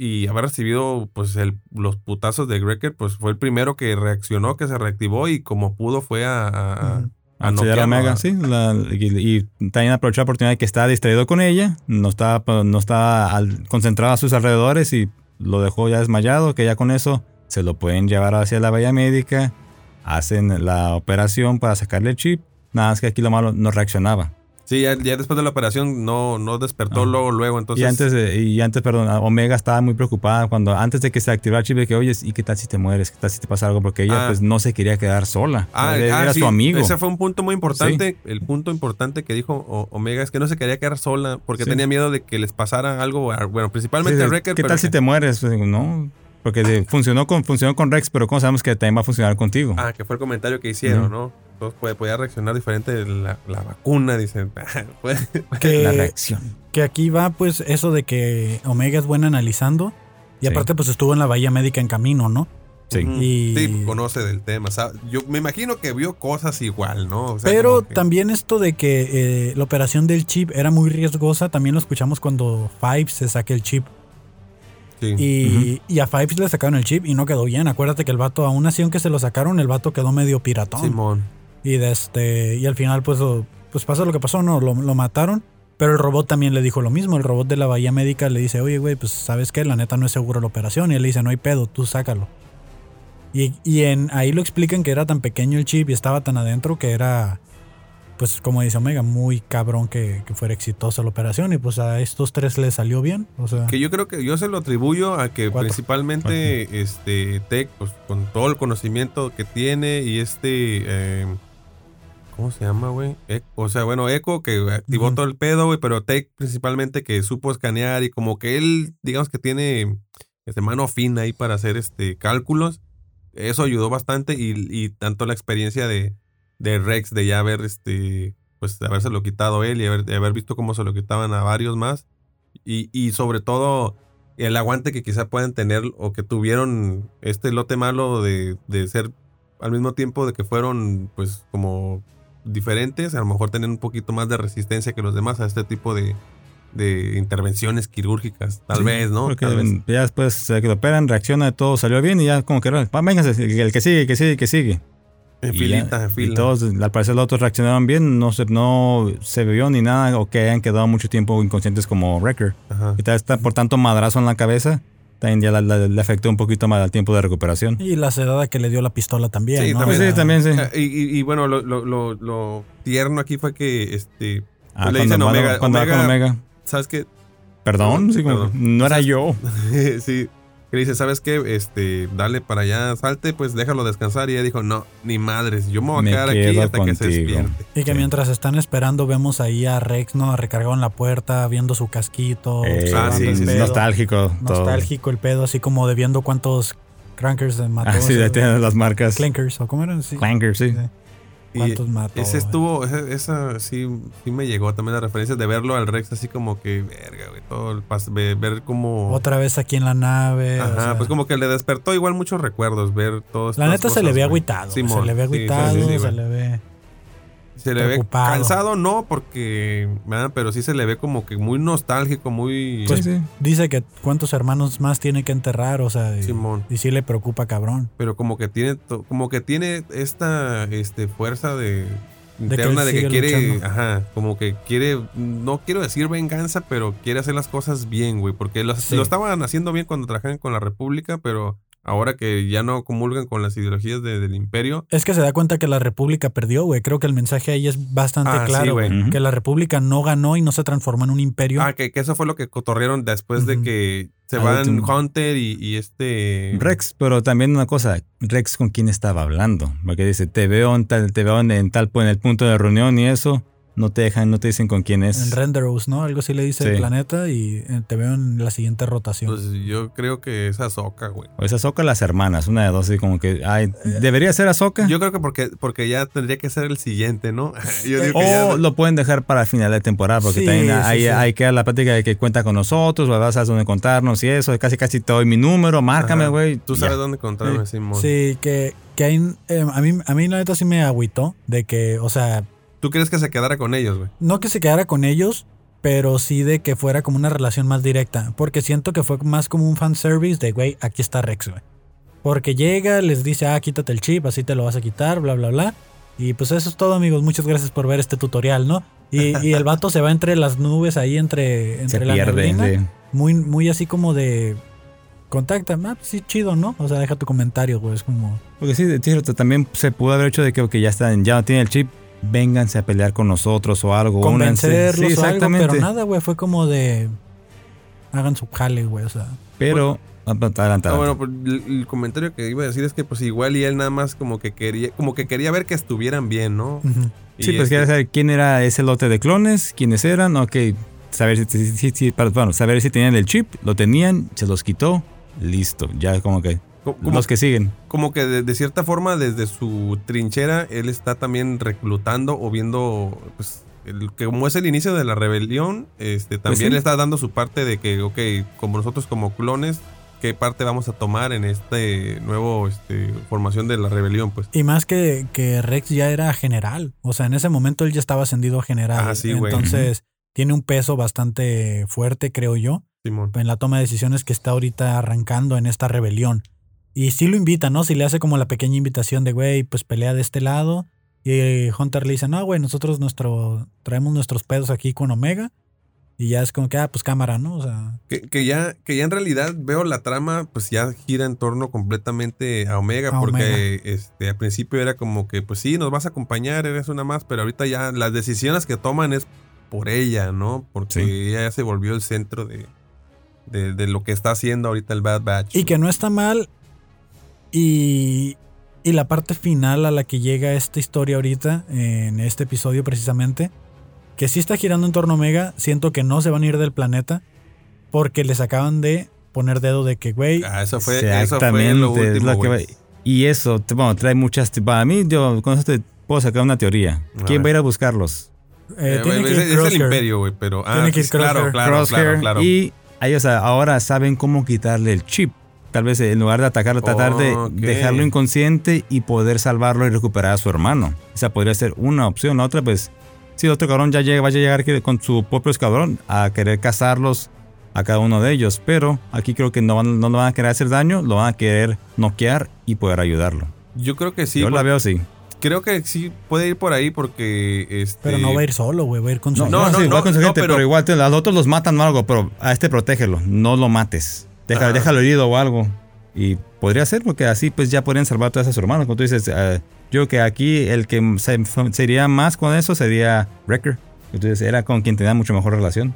y haber recibido pues el, los putazos de Greker, pues fue el primero que reaccionó, que se reactivó y como pudo fue a... a- a-. a a Omega, sí. la- y, y también aprovechó la oportunidad de que estaba distraído con ella. No estaba, pues, no estaba al- concentrado a sus alrededores y lo dejó ya desmayado. Que ya con eso se lo pueden llevar hacia la bahía médica. Hacen la operación para sacarle el chip. Nada más que aquí lo malo no reaccionaba. Sí, ya, ya después de la operación no, no despertó Ah. luego, luego. Entonces, y antes, de- y antes, perdón, Omega estaba muy preocupada cuando antes de que se activara el chip de que, oye, ¿y qué tal si te mueres? ¿Qué tal si te pasa algo? Porque ella Ah. pues no se quería quedar sola. Ah, era ah, era sí, su amigo. Ese fue un punto muy importante. El punto importante que dijo O- Omega es que no se quería quedar sola porque Sí. tenía miedo de que les pasara algo. Bueno, principalmente a Wrecker. ¿Qué pero tal si te mueres? Pues no. Porque de- funcionó, con, funcionó con Rex, pero ¿cómo sabemos que también va a funcionar contigo? Ah, que fue el comentario que hicieron. ¿no? Entonces puede, podía reaccionar diferente la, la vacuna, dicen. Que, la reacción. que aquí va, pues, eso de que Omega es buena analizando. Y Sí. aparte, pues estuvo en la bahía médica en camino, ¿no? Sí. Y- Sí, conoce del tema. Yo me imagino que vio cosas igual, ¿no? O sea, Pero que- también esto de que eh, la operación del chip era muy riesgosa, también lo escuchamos cuando Five se saque el chip. sí. Y, y a Five le sacaron el chip y no quedó bien. Acuérdate que el vato, aún así, aunque se lo sacaron, el vato quedó medio piratón. Simón. Y, de este, y al final, pues, lo- pues pasa lo que pasó, ¿no? Lo, lo mataron. Pero el robot también le dijo lo mismo. El robot de la bahía médica le dice, oye, güey, pues sabes qué, la neta no es seguro la operación. Y él le dice, no hay pedo, tú sácalo. Y, y en, ahí lo explican que era tan pequeño el chip y estaba tan adentro que era pues como dice Omega, muy cabrón que, que fuera exitosa la operación y pues a estos tres les salió bien. O sea, Que yo creo que yo se lo atribuyo a que Cuatro. principalmente este Tech, pues con todo el conocimiento que tiene y este eh, ¿cómo se llama, güey? E- O sea, bueno, Echo que activó todo el pedo, güey, pero Tech principalmente que supo escanear y como que él, digamos que tiene este mano fina ahí para hacer este cálculos. Eso ayudó bastante y, y tanto la experiencia de, de Rex de ya haber este pues de habérselo quitado él y haber, de haber visto cómo se lo quitaban a varios más y, y sobre todo el aguante que quizá puedan tener o que tuvieron este lote malo de, de ser al mismo tiempo de que fueron pues como diferentes, a lo mejor tener un poquito más de resistencia que los demás a este tipo de, de intervenciones quirúrgicas, tal Sí, vez, ¿no? Porque Tal vez. ya después de que lo operan, reacciona, todo salió bien y ya como que, va, véngase, el que sigue, el que sigue, el que sigue. En Y filita, ya- en Y fila. todos, al parecer los otros reaccionaron bien, no se, no se vio ni nada o que hayan quedado mucho tiempo inconscientes como Wrecker. Ajá. Y tal vez está por tanto madrazo en la cabeza, también ya la- la- le afectó un poquito más al tiempo de recuperación. y la sedada que le dio la pistola también, Sí, ¿no? también. O sea, Sí, también sí. Ah, Y, y- y bueno, lo, lo- lo- lo tierno aquí fue que este Ah, le cuando dicen Omega, cuando va con Omega, Omega. ¿sabes qué? Perdón, sí, como, Perdón. no era yo. sí. Que le dice, ¿sabes qué? Este, dale para allá, salte, pues déjalo descansar. Y ella dijo, no, ni madres, yo me voy a Me quedar aquí hasta que se despierte. Y que Sí. mientras están esperando, vemos ahí a Rex, ¿no? Recargado en la puerta, viendo su casquito. Eh, Ah, sí, sí, pedo. nostálgico. todo. Nostálgico el pedo, así como de viendo cuántos crankers mató. Ah, sí, ya tienen las marcas. Clankers, ¿o cómo eran? Sí. Clanker, sí. Sí. ¿Cuántos mató? ese estuvo, ese- esa sí, sí me llegó también la referencia de verlo al Rex así como que, verga, güey, todo el pas- ve- ver como... Otra vez aquí en la nave. o Ajá, sea, pues como que le despertó igual muchos recuerdos ver todos La neta se le ve agüitado. Simón, se le ve sí, agüitado, sí, sí, se le ve. Se le ve preocupado. cansado, no, porque, ¿verdad? pero sí se le ve como que muy nostálgico, muy... Pues, sí, sí. Dice que cuántos hermanos más tiene que enterrar, o sea, y, Simón. y sí le preocupa cabrón. pero como que tiene como que tiene esta este fuerza de interna de que, quiere luchando. ajá como que quiere no quiero decir venganza pero quiere hacer las cosas bien güey porque lo, Sí. lo estaban haciendo bien cuando trabajaban con la república pero ahora que ya no comulgan con las ideologías de- del imperio Es que se da cuenta que la República perdió, güey. Creo que el mensaje ahí es bastante Ah, claro. Que la República no ganó y no se transformó en un imperio. ah que, que eso fue lo que cotorrearon después de que se Al van último. Hunter y, y este Rex, pero también una cosa, Rex con quién estaba hablando, porque dice, te veo en tal, te veo en, en tal en el punto de reunión y eso, no te dejan, no te dicen con quién en es. Renderos, ¿no? Algo así le dice el planeta y eh, te veo en la siguiente rotación. pues yo creo que es Ahsoka güey O es Ahsoka o las hermanas, una de dos, así como que, ay, debería ser Ahsoka. yo creo que porque porque ya tendría que ser el siguiente no yo digo o que ya- lo pueden dejar para el final de temporada, porque Sí, también hay, sí. hay que dar la plática de que cuenta con nosotros, vas a dónde contarnos y eso, casi casi te doy mi número, márcame, Ajá. güey. Tú ya. sabes dónde encontrarme, Simón. Sí, que, que hay, eh, a, mí, a mí la neta sí me agüitó de que, o sea, ¿Tú crees que se quedara con ellos, güey? no que se quedara con ellos, pero sí de que fuera como una relación más directa. Porque siento que fue más como un fanservice de, güey, aquí está Rex, güey. Porque llega, les dice, ah, quítate el chip, así te lo vas a quitar, bla, bla, bla. Y pues eso es todo, amigos. Muchas gracias por ver este tutorial, ¿no? Y, y el vato se va entre las nubes ahí, entre, Se entre la pierde. neblina. sí. Muy, muy así como de... Contacta, ah, pues sí, chido, ¿no? O sea, deja tu comentario, güey. Es como... Porque sí, de cierto, también se pudo haber hecho de que ok, ya están, ya no tienen el chip, vénganse a pelear con nosotros o algo. convencerlos Sí, o algo, exactamente. pero nada, güey, fue como de hagan su jale, güey, o sea. Pero, ah, adelante, adelante. bueno, pues, el, el comentario que iba a decir es que pues igual y él nada más como que quería, como que quería ver que estuvieran bien, ¿no? Sí, pues este, quería saber quién era ese lote de clones, quiénes eran, ok, saber si, si- si- si- para- bueno, saber si tenían el chip, lo tenían, se los quitó, listo, ya como que como, los que siguen. como que de, de cierta forma desde su trinchera él está también reclutando o viendo pues el, que como es el inicio de la rebelión, este también Pues sí. le está dando su parte de que, ok, como nosotros como clones, ¿qué parte vamos a tomar en este nuevo este, formación de la rebelión? Pues Y más que, que Rex ya era general, o sea, en ese momento él ya estaba ascendido a general. Ah, sí. Entonces, tiene un peso bastante fuerte, creo yo, Simón. en la toma de decisiones que está ahorita arrancando en esta rebelión. Y sí lo invita, ¿no? Si le hace como la pequeña invitación de, güey, pues pelea de este lado. Y Hunter le dice, no, güey, nosotros nuestro, traemos nuestros pedos aquí con Omega. Y ya es como que, ah, pues cámara, ¿no? O sea, Que, que ya, que ya en realidad veo la trama, pues ya gira en torno completamente a Omega, A porque Este, al principio era como que, pues sí, nos vas a acompañar, eres una más, pero ahorita ya las decisiones que toman es por ella, ¿no? Porque Sí. ella ya se volvió el centro de, de, de lo que está haciendo ahorita el Bad Batch. y que no está mal. Y, y la parte final a la que llega esta historia ahorita, en este episodio precisamente, que sí está girando en torno a Omega, siento que no se van a ir del planeta porque les acaban de poner dedo de que, güey, Ah, eso fue, eso fue Exactamente. lo es último, lo que y eso, te- bueno, trae muchas. Para mí, yo con eso te puedo sacar una teoría. A ¿Quién ver. va a ir a buscarlos? eh, Eh, tiene es, que ir es el imperio, güey, pero... Ah, Tiene que ir pues, claro, Crosshair. claro, claro, claro. Y ellos ahora saben cómo quitarle el chip. Tal vez en lugar de atacarlo, tratar de dejarlo inconsciente y poder salvarlo y recuperar a su hermano. Esa podría ser una opción. La otra, pues, si el otro cabrón ya llega, vaya a llegar con su propio escuadrón a querer cazarlos a cada uno de ellos. Pero aquí creo que no, van, no le van a querer hacer daño, lo van a querer noquear y poder ayudarlo. Yo creo que sí. Yo la veo así. Creo que sí puede ir por ahí porque... Este, Pero no va a ir solo, güey, va a ir con su No, No, no, no, sí, no, va con su no, gente, pero- pero, igual te- a los otros los matan o algo, pero a este protégelo, no lo mates. Deja, déjalo herido o algo. Y podría ser, porque así pues ya podrían salvar a todos esos hermanos. Como tú dices, eh, yo creo que aquí el que se, sería más con eso sería Wrecker. Entonces era con quien tenía mucho mejor relación.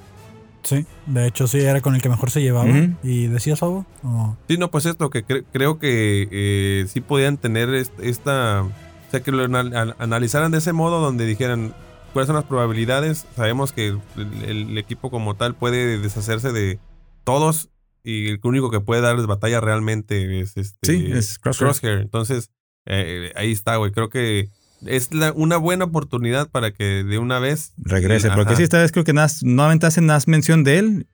Sí, de hecho sí, era con el que mejor se llevaba. ¿Y decías algo? ¿O? Sí, no, pues esto, que cre- creo que eh, sí podían tener est- esta... O sea, que lo anal- an- analizaran de ese modo donde dijeran cuáles son las probabilidades. Sabemos que el, el equipo como tal puede deshacerse de todos y el único que puede darles batalla realmente es este... Sí, es Crosshair. Entonces, eh, ahí está, güey. Creo que es la- una buena oportunidad para que de una vez... Regrese, Ajá. porque sí, esta vez creo que nas- nuevamente hacen más mención de él.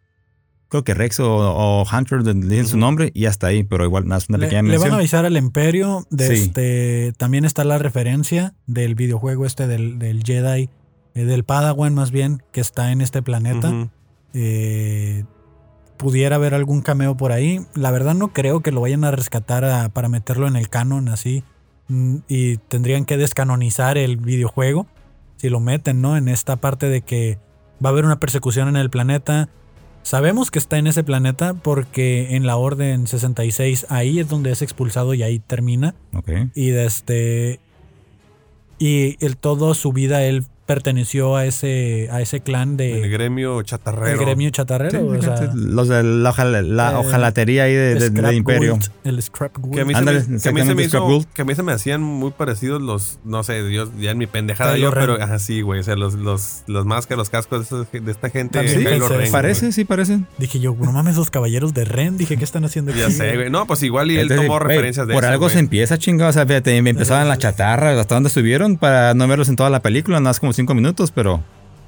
Creo que Rex o, o Hunter le dicen su nombre y hasta ahí, pero igual nada, una Le, pequeña le van mención. a avisar al Imperio. De Sí. este, también está la referencia del videojuego este del, del Jedi, eh, del Padawan más bien, que está en este planeta. Eh, pudiera haber algún cameo por ahí. La verdad no creo que lo vayan a rescatar a- para meterlo en el canon así. Mm, Y tendrían que descanonizar el videojuego si lo meten, ¿no? En esta parte de que va a haber una persecución en el planeta. Sabemos que está en ese planeta porque en la Orden 66 ahí es donde es expulsado y ahí termina. Y desde y el todo su vida él perteneció a ese a ese clan de El gremio chatarrero. el gremio chatarrero, Sí, o sea, los de la, ojala- la eh, ojalatería ahí de, de- Scrap del imperio. El scrap Gould. Que a mí, se me, que a mí se me exactamente, Scrap hizo- Gould. que a mí se me hacían muy parecidos los, no sé, Dios, ya en mi pendejada Kylo yo, Ren. pero así, güey, o sea, los, los, los máscaras, los cascos de, estos- de esta gente. Sí, Ren, parece, sí parece. Dije yo, no mames, los caballeros de Ren. Dije, ¿qué están haciendo aquí? Ya sé, güey. No, pues igual y él Entonces, tomó referencias de Por eso, algo se empieza, chingado. O sea, fíjate, empezaban la chatarra, hasta dónde estuvieron para no verlos en toda la película, nada más como cinco minutos, pero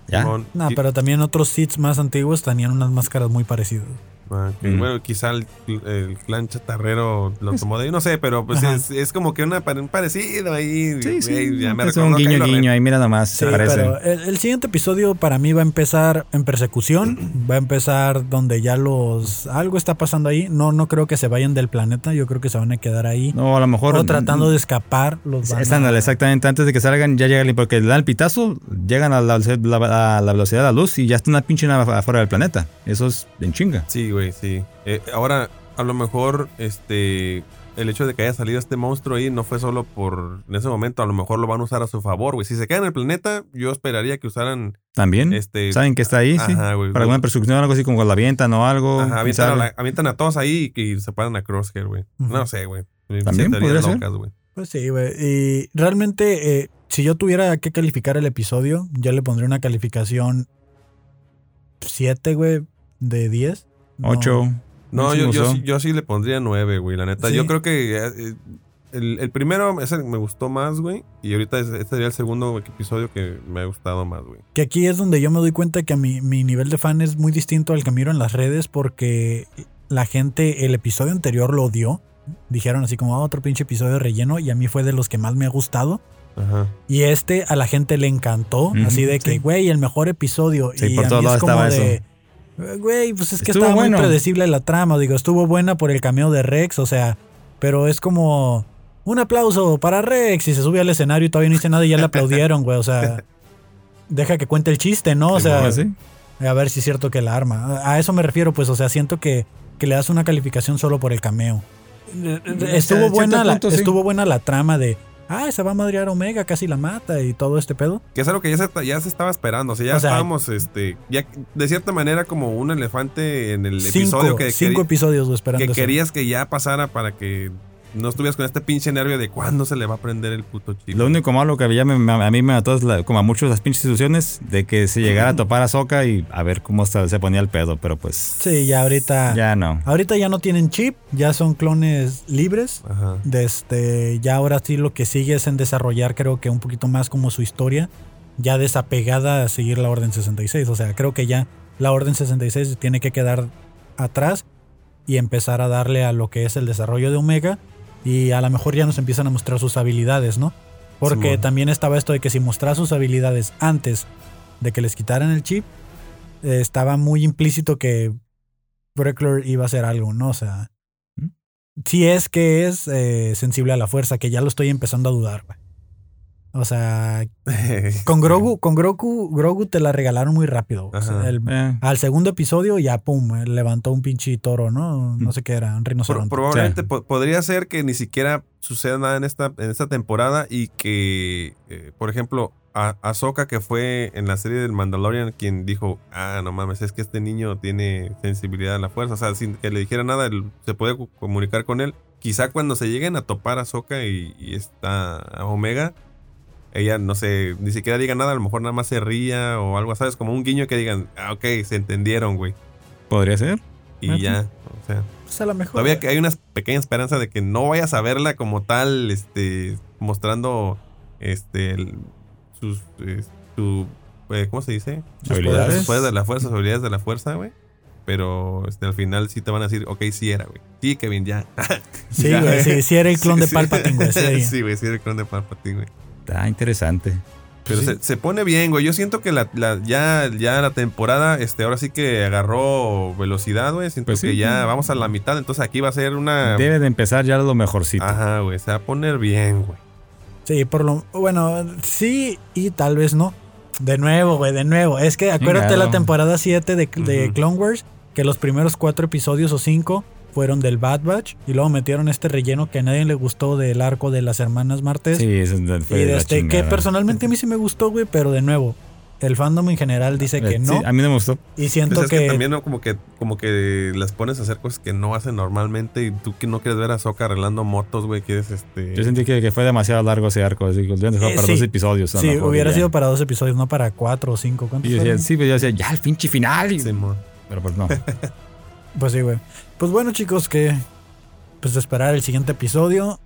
ya. No, pero también otros Sith más antiguos tenían unas máscaras muy parecidas. Ah, que, Mm. Bueno, quizá el, el clan chatarrero lo tomó de ahí, no sé, pero pues es, es como que una, un parecido ahí. Sí, sí. ya me es un guiño, guiño ahí, mira nomás, Sí, parece. pero el, el siguiente episodio para mí va a empezar en persecución. Va a empezar donde ya los. Algo está pasando ahí. No, no creo que se vayan del planeta. Yo creo que se van a quedar ahí. No, a lo mejor. o tratando de escapar. Los van Es- a- ándale, exactamente. Antes de que salgan, ya llegan, porque le dan el pitazo, llegan a la, la- a la velocidad de la luz y ya está una pinche afuera del planeta. Eso es en chinga. Sí, güey, sí. Eh, ahora, a lo mejor, este. El hecho de que haya salido este monstruo ahí no fue solo por. En ese momento, a lo mejor lo van a usar a su favor, güey. Si se queda en el planeta, yo esperaría que usaran. También. Este. Saben que está ahí, sí. Güey. Para alguna persecución algo así, como cuando la avientan o algo. Ajá, avientan, a, sabe. la- avientan a todos ahí y, y se paran a Crosshair, güey. No sé, güey. También podría ser. güey. Pues sí, güey. Y realmente, eh, si yo tuviera que calificar el episodio, yo le pondría una calificación 7, güey, de 10. No. Ocho. No, yo, yo, sí- yo sí le pondría nueve, güey, la neta. Sí. Yo creo que eh, el, el primero ese me gustó más, güey. Y ahorita es- este sería el segundo episodio que me ha gustado más, güey. Que aquí es donde yo me doy cuenta que mi, mi nivel de fan es muy distinto al que miro en las redes porque la gente el episodio anterior lo odió. Dijeron así como "Ah, otro pinche episodio de relleno y a mí fue de los que más me ha gustado. Ajá. Y este a la gente le encantó, así de que, sí. güey, el mejor episodio. Sí, y por a mí es como estaba de, güey, pues es que Estuvo estaba bueno. muy predecible la trama. Digo, estuvo buena por el cameo de Rex, o sea, pero es como un aplauso para Rex y se sube al escenario y todavía no dice nada y ya le aplaudieron, güey, o sea, deja que cuente el chiste, ¿no? O sea, Sí. A ver si es cierto que la arma. A eso me refiero, pues, o sea, siento que, que le das una calificación solo por el cameo. Estuvo buena, la, punto, sí. estuvo buena la trama de, ah, se va a madrear Omega, casi la mata y todo este pedo. Que es algo que ya se, ya se estaba esperando. O sea, ya O sea, estábamos, este, ya de cierta manera como un elefante en el Cinco, episodio que, cinco episodios esperando que querías que ya pasara para que no estuvieras con este pinche nervio de cuándo se le va a prender el puto chip. Lo único malo que me- a mí me mató es la- como a muchos las pinches ilusiones de que se llegara a topar a Soka y a ver cómo se, se ponía el pedo, pero pues Sí, ya ahorita. ya no. Ahorita ya no tienen chip, ya son clones libres. Ajá. De este, ya ahora sí lo que sigue es en desarrollar, creo que un poquito más como su historia, ya desapegada a seguir la Orden 66. O sea, creo que ya la Orden 66 tiene que quedar atrás y empezar a darle a lo que es el desarrollo de Omega. Y a lo mejor ya nos empiezan a mostrar sus habilidades, ¿no? Porque también estaba esto de que si mostraba sus habilidades antes de que les quitaran el chip, eh, estaba muy implícito que Breckler iba a hacer algo, ¿no? O sea, ¿Mm? si es que es eh, sensible a la fuerza, que ya lo estoy empezando a dudar, güey. O sea, con Grogu, con Grogu, Grogu te la regalaron muy rápido. O sea, Ajá. el- Eh, al segundo episodio ya, pum, eh, levantó un pinche toro, ¿no? No sé qué era, un Pro- rinoceronte. probablemente po- podría ser que ni siquiera suceda nada en esta, en esta temporada y que, eh, por ejemplo, a Ahsoka, que fue en la serie del Mandalorian, quien dijo, ah, no mames, es que este niño tiene sensibilidad a la fuerza. O sea, sin que le dijera nada, él se puede co- comunicar con él. Quizá cuando se lleguen a topar a Ahsoka y, y esta Omega, ella, no sé, ni siquiera diga nada, a lo mejor nada más se ría o algo, ¿sabes? Como un guiño que digan, ah, ok, se entendieron, güey. Podría ser. Y Ah, ya, o sea... Pues a lo mejor. Todavía que hay una pequeña esperanza de que no vayas a verla como tal, este, mostrando, este, el- sus, eh, su, eh, ¿cómo se dice? Sus habilidades. Sus poderes de la fuerza, sus habilidades de la fuerza, güey. Pero, este, al final sí te van a decir, ok, sí era, güey. Sí, Kevin, ya. Sí, güey, sí, sí era el clon Sí, de. Palpatine, güey. sí. Sí, güey, sí era el clon de Palpatine, güey. Está interesante. Pero Sí. se, se pone bien, güey. Yo siento que la, la- ya, ya la temporada, este, ahora sí que agarró velocidad, güey. Siento Pues sí. que ya vamos a la mitad, entonces aquí va a ser una... Debe de empezar ya lo mejorcito. Ajá, güey. Se va a poner bien, güey. Sí, por lo. Bueno, sí y tal vez no. De nuevo, güey, de nuevo. Es que acuérdate Chingado. la temporada 7 de, de. Clone Wars, que los primeros cuatro episodios o cinco fueron del Bad Batch y luego metieron este relleno que a nadie le gustó del arco de las hermanas Martes. Sí, eso es- fue y de este, que personalmente a mí sí me gustó, güey, pero de nuevo, el fandom en general dice que Eh, no. sí, a mí no me gustó. y siento Pues es que, que, también ¿no? como que como que las pones a hacer cosas que no hacen normalmente y tú que no quieres ver a Soka arreglando motos, güey, quieres este Yo sentí que, que fue demasiado largo ese arco. Así que lo hubieran dejado Eh, para sí. dos episodios. sí, hubiera sido para dos episodios, no para cuatro o cinco. ¿Cuántos Y yo decía, sí, pero yo decía, ya el pinche final. y- Simón. Pero pues no. Pues sí, güey. Pues bueno, chicos, que pues esperar el siguiente episodio.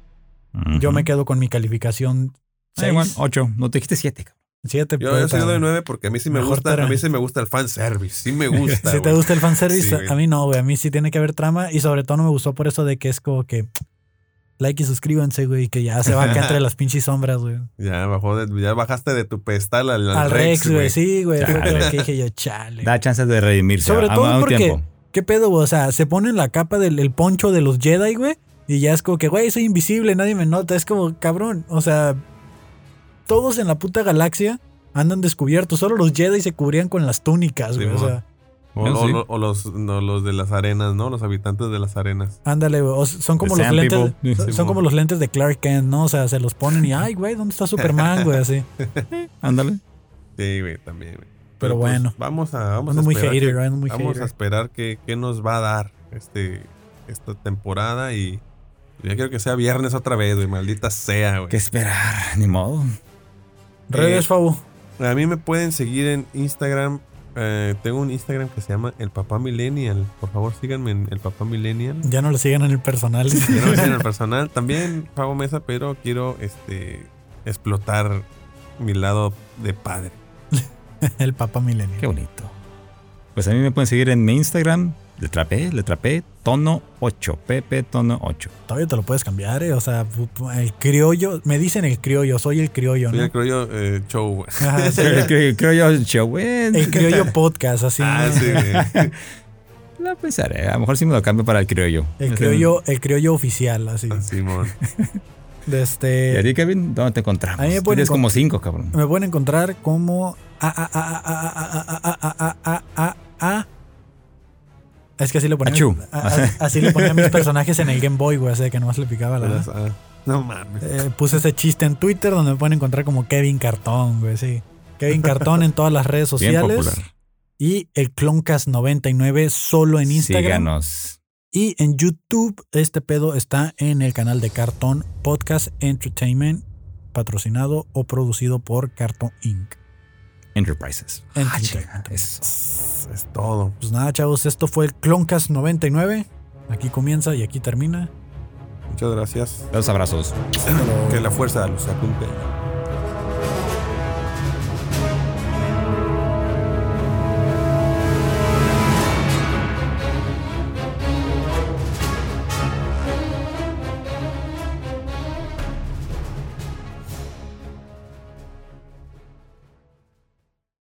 Yo me quedo con mi calificación Ah, igual, 6, ocho. No te dijiste siete, cabrón. 7. Yo, yo soy de 9 porque a mí sí me Mejor gusta, a mí sí me gusta el fan service, sí me gusta. Si te gusta el fanservice, Sí, a mí no, güey. A mí sí tiene que haber trama y sobre todo no me gustó por eso de que es como que like y suscríbanse, güey, que ya se va acá entre las pinches sombras, güey. Ya bajó de- ya bajaste de tu pedestal al, al Al Rex, güey, sí, güey. Que dije yo, chale. Da chances de redimirse. Sobre a- todo a un porque, tiempo. ¿Qué pedo, güey? O sea, se ponen la capa del el poncho de los Jedi, güey, y ya es como que, güey, soy invisible, nadie me nota. Es como, cabrón, o sea, todos en la puta galaxia andan descubiertos. Solo los Jedi se cubrían con las túnicas, güey. o sea, O, Yo o- sí. o los, no, los de las arenas, ¿no? Los habitantes de las arenas. ándale, güey. son como The los lentes. People. Son, Sí, son mo. como los lentes de Clark Kent, ¿no? O sea, se los ponen y, ay, güey, ¿dónde está Superman, güey? Así. Ándale. Sí, güey, también, güey. Pero pues, bueno. vamos a, vamos a muy esperar hater, que- muy Vamos a hater. esperar qué, qué nos va a dar este, esta temporada y ya quiero que sea viernes otra vez, güey, maldita sea, güey. ¿Qué esperar? Ni modo. Redes, Eh. A mí me pueden seguir en Instagram. eh, tengo un Instagram que se llama El Papá Millennial. Por favor, síganme en El Papá Millennial. Ya no lo sigan en el personal. Yo no me siguen en el personal. También pago mesa, pero quiero este explotar mi lado de padre. el Papa Milenio. Qué bonito. Pues a mí me pueden seguir en mi Instagram. Le trapé, le trapé, tono 8. Pepe tono 8. Todavía te lo puedes cambiar, ¿eh? O sea, el criollo. Me dicen el criollo, soy el criollo, Soy ¿no? el criollo eh, show. Ajá, sí, creo yo, show, güey. el criollo podcast, así. Ah, sí. La pensaré. A lo mejor sí me lo cambio para el criollo. El criollo, el criollo oficial, así. Ah, Simón. ¿Y a ti, Kevin? ¿Dónde te encontramos? A me como cinco, cabrón. Me pueden encontrar como... A, Es que así lo ponía. así le ponía a mis personajes en el Game Boy, güey. Así que nomás le picaba la. No mames. Puse ese chiste en Twitter donde me pueden encontrar como Kevin Cartón, güey, sí. Kevin Cartón en todas las redes sociales. Bien popular. Y el Cloncast 99 solo en Instagram. Síganos. Y en YouTube, este pedo está en el canal de Cartón Podcast Entertainment, patrocinado o producido por Cartón Inc. Enterprises. En Ah, eso. Es todo. Pues nada, chavos, esto fue el Cloncast 99. Aquí comienza y aquí termina. Muchas gracias. Los abrazos. Que la fuerza los acompañe.